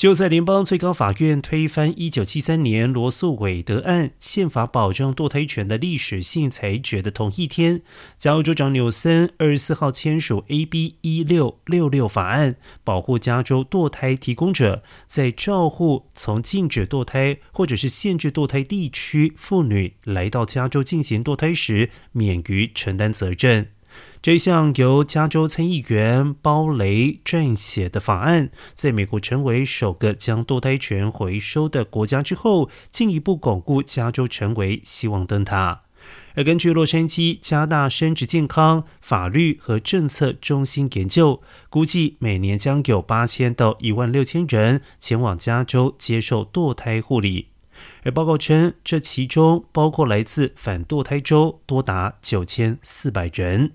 就在联邦最高法院推翻1973年罗素韦德案宪法保障堕胎权的历史性裁决的同一天，加州州长纽森24号签署 AB 1666法案，保护加州堕胎提供者在照护从禁止堕胎或者是限制堕胎地区妇女来到加州进行堕胎时，免于承担责任。这项由加州参议员包雷撰写的法案，在美国成为首个将堕胎权回收的国家之后，进一步巩固加州成为希望灯塔。而根据洛杉矶加大生殖健康法律和政策中心研究，估计每年将有八千到一万六千人前往加州接受堕胎护理。而报告称，这其中包括来自反堕胎州多达九千四百人。